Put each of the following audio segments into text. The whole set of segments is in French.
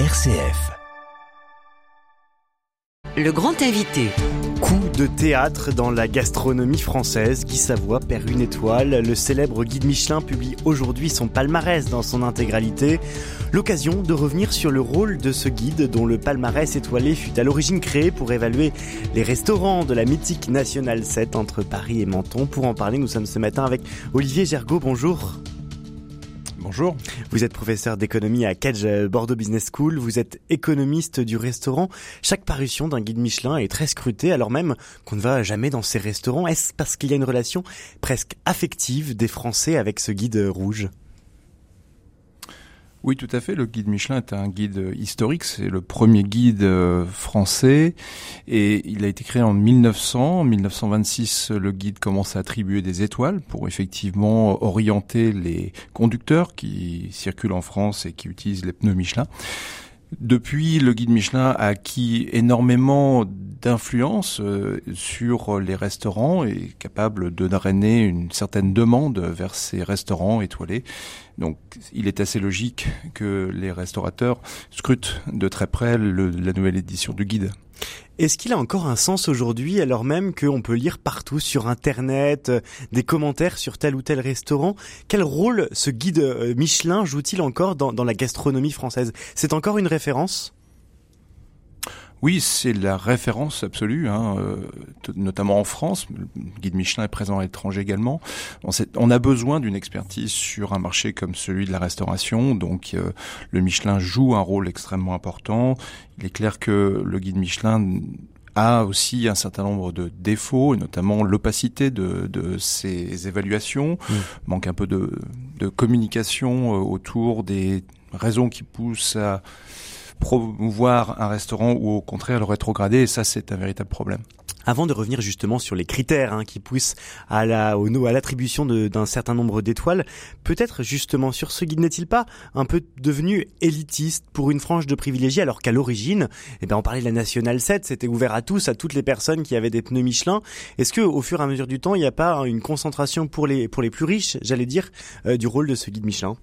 RCF. Le grand invité. Coup de théâtre dans la gastronomie française. Guy Savoie perd une étoile. Le célèbre guide Michelin publie aujourd'hui son palmarès dans son intégralité. L'occasion de revenir sur le rôle de ce guide dont le palmarès étoilé fut à l'origine créé pour évaluer les restaurants de la mythique National 7 entre Paris et Menton. Pour en parler, nous sommes ce matin avec Olivier Gergaud. Bonjour. Bonjour. Vous êtes professeur d'économie à Cage Bordeaux Business School. Vous êtes économiste du restaurant. Chaque parution d'un guide Michelin est très scrutée, alors même qu'on ne va jamais dans ces restaurants. Est-ce parce qu'il y a une relation presque affective des Français avec ce guide rouge? Oui, tout à fait. Le guide Michelin est un guide historique. C'est le premier guide euh, français et il a été créé en 1900. En 1926, le guide commence à attribuer des étoiles pour effectivement orienter les conducteurs qui circulent en France et qui utilisent les pneus Michelin. Depuis, le guide Michelin a acquis énormément d'influence euh, sur les restaurants et est capable de drainer une certaine demande vers ces restaurants étoilés. Donc, il est assez logique que les restaurateurs scrutent de très près la nouvelle édition du guide. Est-ce qu'il a encore un sens aujourd'hui alors même qu'on peut lire partout sur Internet euh, des commentaires sur tel ou tel restaurant? Quel rôle ce guide euh, Michelin joue-t-il encore dans, dans la gastronomie française? C'est encore une référence? Oui, c'est la référence absolue, hein, euh, notamment en France. Le guide Michelin est présent à l'étranger également. On, a besoin d'une expertise sur un marché comme celui de la restauration. Donc, euh, le Michelin joue un rôle extrêmement important. Il est clair que le guide Michelin a aussi un certain nombre de défauts, notamment l'opacité de, de ses évaluations, mmh. manque un peu de, de communication euh, autour des raisons qui poussent à promouvoir un restaurant ou au contraire le rétrograder, et ça c'est un véritable problème. Avant de revenir justement sur les critères hein, qui poussent à la à l'attribution d'un certain nombre d'étoiles, peut-être justement sur ce guide n'est-il pas un peu devenu élitiste pour une frange de privilégiés alors qu'à l'origine, eh ben on parlait de la National 7, c'était ouvert à tous, à toutes les personnes qui avaient des pneus Michelin. Est-ce que au fur et à mesure du temps, il n'y a pas une concentration pour les pour les plus riches, j'allais dire, euh, du rôle de ce guide Michelin?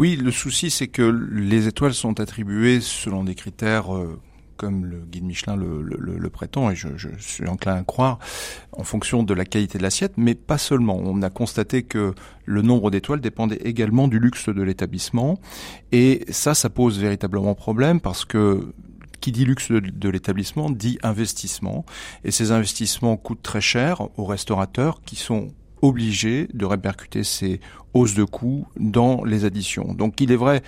Oui, le souci, c'est que les étoiles sont attribuées selon des critères euh, comme le guide Michelin le, prétend, et je, suis enclin à croire, en fonction de la qualité de l'assiette, mais pas seulement. On a constaté que le nombre d'étoiles dépendait également du luxe de l'établissement, et ça, ça pose véritablement problème parce que qui dit luxe de, l'établissement dit investissement, et ces investissements coûtent très cher aux restaurateurs qui sont obligés de répercuter ces hausses de coûts dans les additions. Donc il est vrai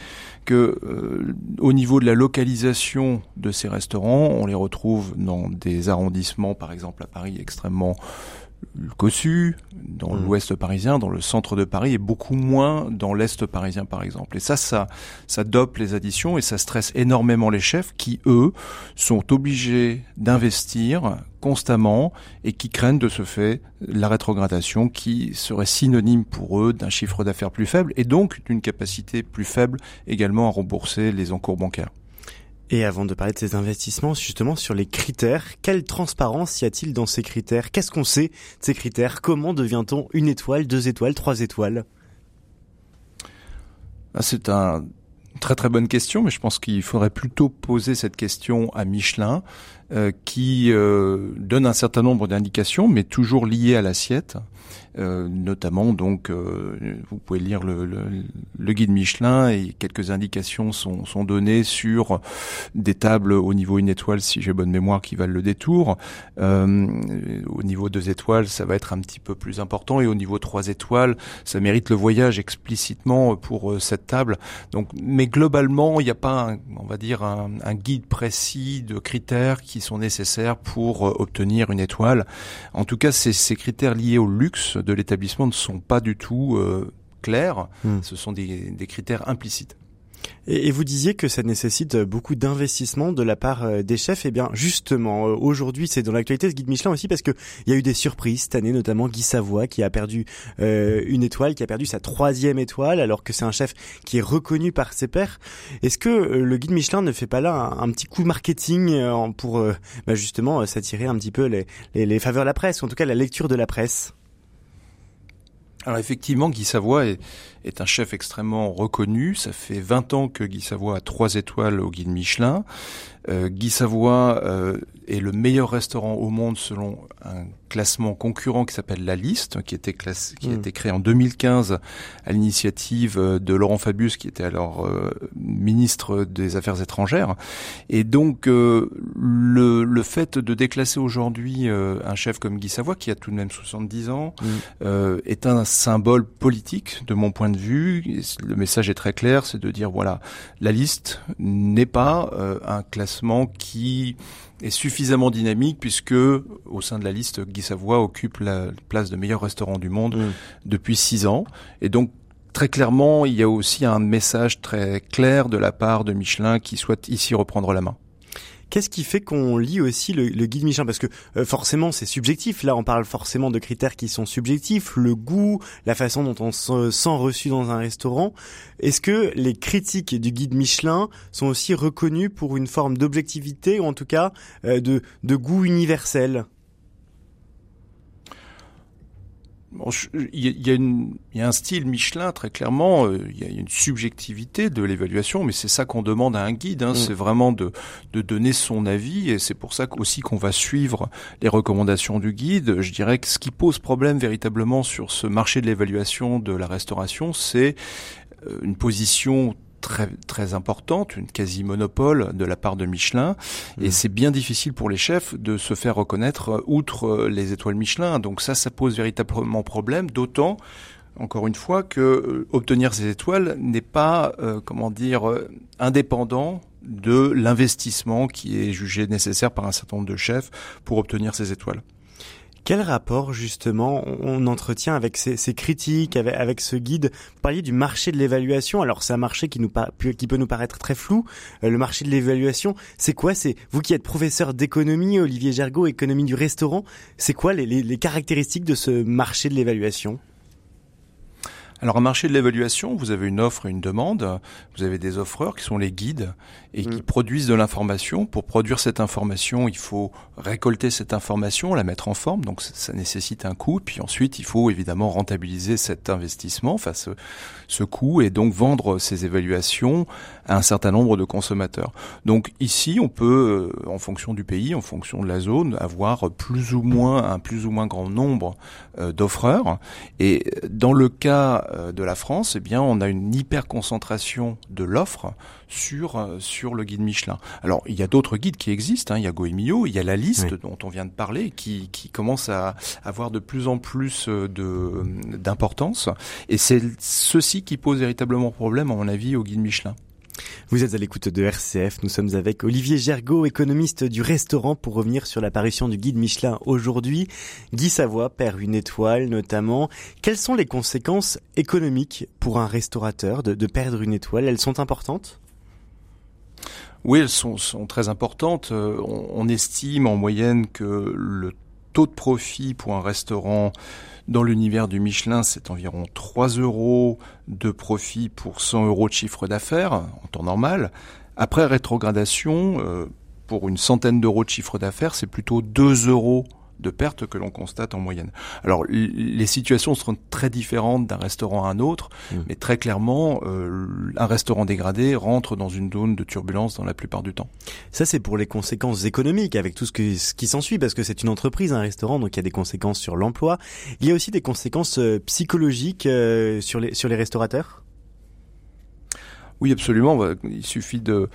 que euh, au niveau de la localisation de ces restaurants, on les retrouve dans des arrondissements, par exemple à Paris, extrêmement cossu dans mmh. l'ouest parisien, dans le centre de Paris, et beaucoup moins dans l'est parisien, par exemple. Et ça, ça, ça dope les additions et ça stresse énormément les chefs qui, eux, sont obligés d'investir constamment et qui craignent de ce fait la rétrogradation qui serait synonyme pour eux d'un chiffre d'affaires plus faible et donc d'une capacité plus faible également à rembourser les encours bancaires. Et avant de parler de ces investissements, justement sur les critères, quelle transparence y a-t-il dans ces critères? Qu'est-ce qu'on sait de ces critères? Comment devient-on une étoile, deux étoiles, trois étoiles? Ah, C'est un très très bonne question, mais je pense qu'il faudrait plutôt poser cette question à Michelin, euh, qui euh, donne un certain nombre d'indications, mais toujours liées à l'assiette. Euh, notamment donc euh, vous pouvez lire le, le, le, guide Michelin et quelques indications sont, sont données sur des tables au niveau une étoile si j'ai bonne mémoire qui valent le détour. Euh, au niveau deux étoiles ça va être un petit peu plus important et au niveau trois étoiles ça mérite le voyage explicitement pour cette table. Donc mais globalement il n'y a pas un, on va dire un, guide précis de critères qui sont nécessaires pour obtenir une étoile. En tout cas c'est ces critères liés au luxe de l'établissement ne sont pas du tout euh, clairs. Hmm. Ce sont des, critères implicites. Et, vous disiez que ça nécessite beaucoup d'investissement de la part euh, des chefs. Eh bien, justement, euh, aujourd'hui, c'est dans l'actualité ce guide Michelin aussi parce que il y a eu des surprises cette année, notamment Guy Savoie qui a perdu une étoile, qui a perdu sa troisième étoile, alors que c'est un chef qui est reconnu par ses pairs. Est-ce que le guide Michelin ne fait pas là un, petit coup marketing pour bah, justement s'attirer un petit peu les, les faveurs de la presse, ou en tout cas la lecture de la presse? Alors effectivement, Guy Savoie est, est un chef extrêmement reconnu. Ça fait 20 ans que Guy Savoie a trois étoiles au guide Michelin. Euh, Guy Savoie euh, est le meilleur restaurant au monde selon un classement concurrent qui s'appelle La Liste, qui, était classé, qui a hmm. été créé en 2015 à l'initiative euh, de Laurent Fabius, qui était alors ministre des Affaires étrangères. Et donc, le, le, fait de déclasser aujourd'hui un chef comme Guy Savoie, qui a tout de même 70 ans, hmm. est un symbole politique de mon point de vue. Le message est très clair, c'est de dire, voilà, La Liste n'est pas un classement qui est suffisamment dynamique puisque au sein de la liste, Guy Savoie occupe la place de meilleur restaurant du monde mm. depuis six ans. Et donc très clairement, il y a aussi un message très clair de la part de Michelin qui souhaite ici reprendre la main. Qu'est-ce qui fait qu'on lit aussi le, guide Michelin? Parce que euh, forcément, c'est subjectif. Là, on parle forcément de critères qui sont subjectifs, le goût, la façon dont on se sent reçu dans un restaurant. Est-ce que les critiques du guide Michelin sont aussi reconnues pour une forme d'objectivité ou en tout cas euh, de, de goût universel? Il, y a une, il y a un style Michelin très clairement. Euh, il y a une subjectivité de l'évaluation, mais c'est ça qu'on demande à un guide. Hein, mm. C'est vraiment de, de donner son avis, et c'est pour ça aussi qu'on va suivre les recommandations du guide. Je dirais que ce qui pose problème véritablement sur ce marché de l'évaluation de la restauration, c'est euh, une position très très importante, une quasi-monopole de la part de Michelin, et mmh. c'est bien difficile pour les chefs de se faire reconnaître euh, outre euh, les étoiles Michelin. Donc ça, ça pose véritablement problème, d'autant encore une fois que euh, obtenir ces étoiles n'est pas comment dire indépendant de l'investissement qui est jugé nécessaire par un certain nombre de chefs pour obtenir ces étoiles. Quel rapport justement on entretient avec ces, critiques, avec, ce guide? Vous parliez du marché de l'évaluation. Alors c'est un marché qui, peut nous paraître très flou. Euh, le marché de l'évaluation, c'est quoi? C'est vous qui êtes professeur d'économie, Olivier Gergaud, économie du restaurant. C'est quoi les caractéristiques de ce marché de l'évaluation? Alors un marché de l'évaluation, vous avez une offre et une demande, vous avez des offreurs qui sont les guides et qui mm. produisent de l'information. Pour produire cette information, il faut récolter cette information, la mettre en forme, donc ça nécessite un coût, puis ensuite il faut évidemment rentabiliser cet investissement, enfin ce, ce coût, et donc vendre ces évaluations à un certain nombre de consommateurs. Donc ici, on peut, euh, en fonction du pays, en fonction de la zone, avoir plus ou moins un plus ou moins grand nombre euh, d'offreurs. Et dans le cas euh, de la France, eh bien, on a une hyper concentration de l'offre sur sur le guide Michelin. Alors, il y a d'autres guides qui existent. Hein. Il y a Goemio, il y a la liste dont on vient de parler, qui qui commence à avoir de plus en plus de d'importance. Et c'est ceci qui pose véritablement problème, à mon avis, au guide Michelin. Vous êtes à l'écoute de RCF. Nous sommes avec Olivier Gergaud, économiste du restaurant, pour revenir sur l'apparition du guide Michelin aujourd'hui. Guy Savoie perd une étoile notamment. Quelles sont les conséquences économiques pour un restaurateur de, perdre une étoile? Elles sont importantes? Oui, elles sont, très importantes. Euh, on, estime en moyenne que le taux de profit pour un restaurant dans l'univers du Michelin, c'est environ 3 euros de profit pour 100 euros de chiffre d'affaires en temps normal. Après rétrogradation, euh, pour une centaine d'euros de chiffre d'affaires, c'est plutôt 2 euros de pertes que l'on constate en moyenne. Alors les situations seront très différentes d'un restaurant à un autre, mmh. mais très clairement, euh, un restaurant dégradé rentre dans une zone de turbulence dans la plupart du temps. Ça c'est pour les conséquences économiques, avec tout ce, que, ce qui s'ensuit, parce que c'est une entreprise, un restaurant, donc il y a des conséquences sur l'emploi. Il y a aussi des conséquences euh, psychologiques euh, sur, les, sur les restaurateurs? Oui, absolument. Il suffit de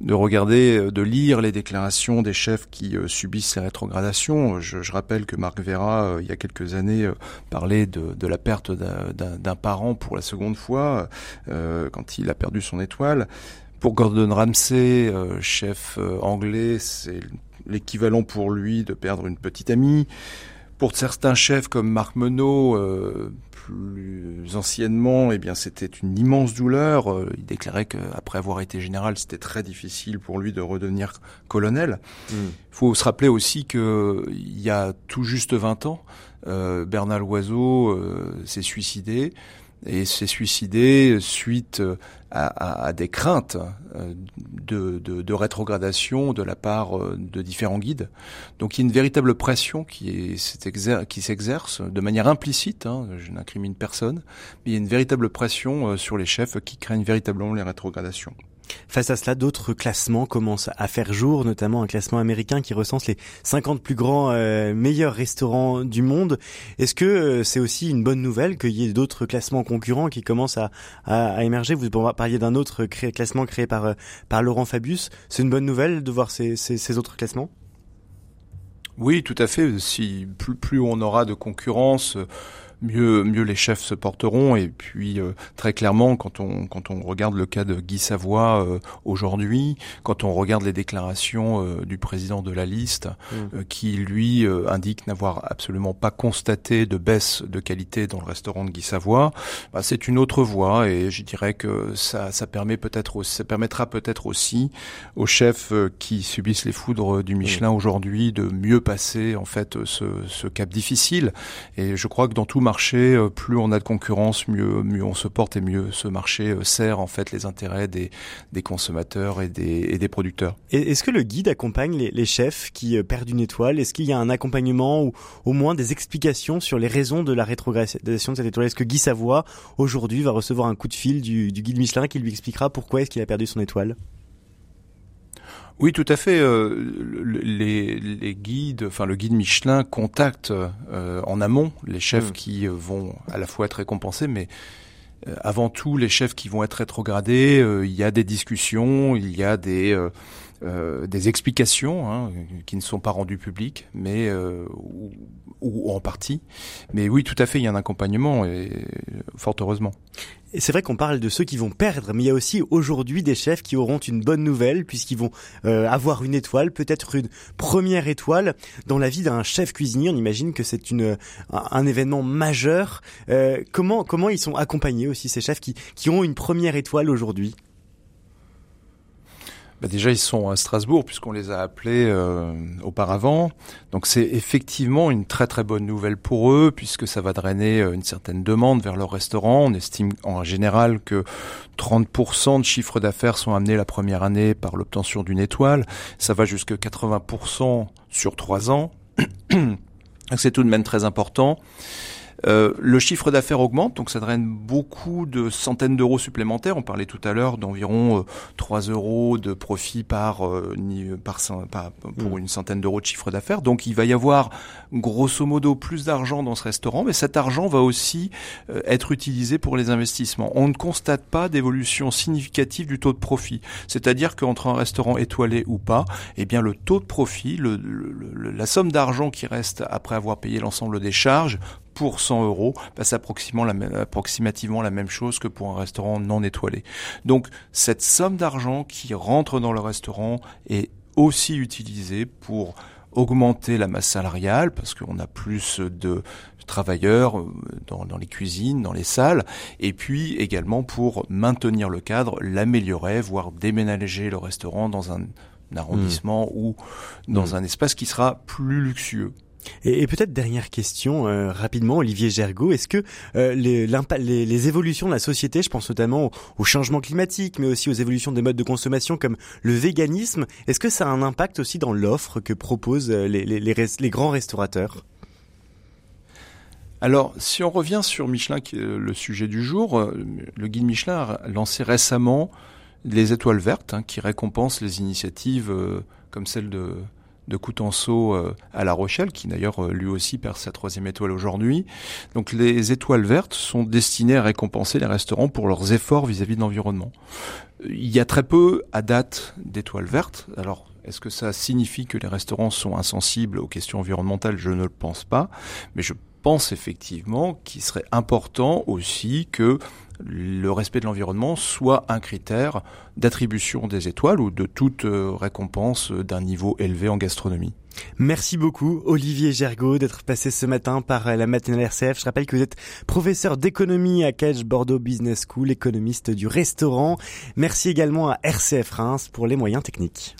de regarder, euh, de lire les déclarations des chefs qui euh, subissent ces rétrogradations. Je, je, rappelle que Marc Vera, euh, il y a quelques années, parlait de, de la perte d'un parent pour la seconde fois, quand il a perdu son étoile. Pour Gordon Ramsay, chef anglais, c'est l'équivalent pour lui de perdre une petite amie. Pour certains chefs comme Marc Menot, plus anciennement, eh bien, c'était une immense douleur. Euh, il déclarait qu'après avoir été général, c'était très difficile pour lui de redevenir colonel. Il hmm. faut se rappeler aussi que il y a tout juste 20 ans, euh, Bernard Loiseau euh, s'est suicidé et s'est suicidé suite à, des craintes de, de, rétrogradation de la part de différents guides. Donc il y a une véritable pression qui s'exerce de manière implicite, hein, je n'incrimine personne, mais il y a une véritable pression sur les chefs qui craignent véritablement les rétrogradations. Face à cela, d'autres classements commencent à faire jour, notamment un classement américain qui recense les 50 plus grands euh, meilleurs restaurants du monde. Est-ce que euh, c'est aussi une bonne nouvelle qu'il y ait d'autres classements concurrents qui commencent à, à, émerger? Vous parliez d'un autre classement créé par, euh, par Laurent Fabius. C'est une bonne nouvelle de voir ces, ces, ces autres classements? Oui, tout à fait. Si plus, plus on aura de concurrence mieux mieux les chefs se porteront. Et puis euh, très clairement, quand on quand on regarde le cas de Guy Savoie euh, aujourd'hui, quand on regarde les déclarations euh, du président de la liste, mmh. qui lui indique n'avoir absolument pas constaté de baisse de qualité dans le restaurant de Guy Savoie, bah, c'est une autre voie. Et je dirais que ça ça permet peut-être ça permettra peut-être aussi aux chefs qui subissent les foudres du Michelin mmh. aujourd'hui de mieux passer en fait ce, ce cap difficile. Et je crois que dans tout marché, euh, plus on a de concurrence, mieux, on se porte et mieux ce marché euh, sert en fait les intérêts des, consommateurs et des, producteurs. Est-ce que le guide accompagne les, les chefs qui euh, perdent une étoile? Est-ce qu'il y a un accompagnement ou au moins des explications sur les raisons de la rétrogradation de cette étoile? Est-ce que Guy Savoie aujourd'hui va recevoir un coup de fil du, du guide Michelin qui lui expliquera pourquoi est-ce qu'il a perdu son étoile? Oui, tout à fait. Euh, les, les, guides, enfin le guide Michelin contacte euh, en amont les chefs mm. qui euh, vont à la fois être récompensés, mais avant tout les chefs qui vont être rétrogradés. il y a des discussions, il y a des des explications hein, qui ne sont pas rendues publiques, mais ou, ou, en partie. Mais oui, tout à fait, il y a un accompagnement et fort heureusement. Et c'est vrai qu'on parle de ceux qui vont perdre, mais il y a aussi aujourd'hui des chefs qui auront une bonne nouvelle puisqu'ils vont euh, avoir une étoile, peut-être une première étoile dans la vie d'un chef cuisinier. On imagine que c'est une un, événement majeur. Euh, comment comment ils sont accompagnés aussi ces chefs qui qui ont une première étoile aujourd'hui? Bah déjà, ils sont à Strasbourg puisqu'on les a appelés euh, auparavant. Donc c'est effectivement une très très bonne nouvelle pour eux puisque ça va drainer euh, une certaine demande vers leur restaurant. On estime en général que 30% de chiffre d'affaires sont amenés la première année par l'obtention d'une étoile. Ça va jusqu'à 80% sur trois ans. c'est tout de même très important. Euh, le chiffre d'affaires augmente, donc ça draine beaucoup de centaines d'euros supplémentaires. On parlait tout à l'heure d'environ 3 euh, euros de profit par, euh, par, par pour mm. une centaine d'euros de chiffre d'affaires. Donc il va y avoir grosso modo plus d'argent dans ce restaurant, mais cet argent va aussi être utilisé pour les investissements. On ne constate pas d'évolution significative du taux de profit. C'est-à-dire qu'entre un restaurant étoilé ou pas, eh bien le taux de profit, le, la somme d'argent qui reste après avoir payé l'ensemble des charges pour 100 euros, c'est approximativement la même chose que pour un restaurant non étoilé. Donc cette somme d'argent qui rentre dans le restaurant est aussi utilisée pour augmenter la masse salariale parce qu'on a plus de travailleurs euh, dans, dans, les cuisines, dans les salles, et puis également pour maintenir le cadre, l'améliorer, voire déménager le restaurant dans un, arrondissement mmh. ou dans mmh. un espace qui sera plus luxueux. Et, peut-être dernière question euh, rapidement, Olivier Gergaud, est-ce que euh, les, évolutions de la société, je pense notamment au, changement climatique, mais aussi aux évolutions des modes de consommation comme le véganisme, est-ce que ça a un impact aussi dans l'offre que proposent euh, les grands restaurateurs? Alors, si on revient sur Michelin, qui est le sujet du jour, le guide Michelin a lancé récemment les étoiles vertes, hein, qui récompensent les initiatives comme celle de de Coutenceau euh, à La Rochelle, qui d'ailleurs euh, lui aussi perd sa troisième étoile aujourd'hui. Donc les étoiles vertes sont destinées à récompenser les restaurants pour leurs efforts vis-à-vis de l'environnement. Il y a très peu à date d'étoiles vertes. Alors est-ce que ça signifie que les restaurants sont insensibles aux questions environnementales? Je ne le pense pas, mais je pense effectivement qu'il serait important aussi que le respect de l'environnement soit un critère d'attribution des étoiles ou de toute euh, récompense d'un niveau élevé en gastronomie. Merci beaucoup Olivier Gergaud d'être passé ce matin par la matinale RCF. Je rappelle que vous êtes professeur d'économie à Cage Bordeaux Business School, économiste du restaurant. Merci également à RCF Reims pour les moyens techniques.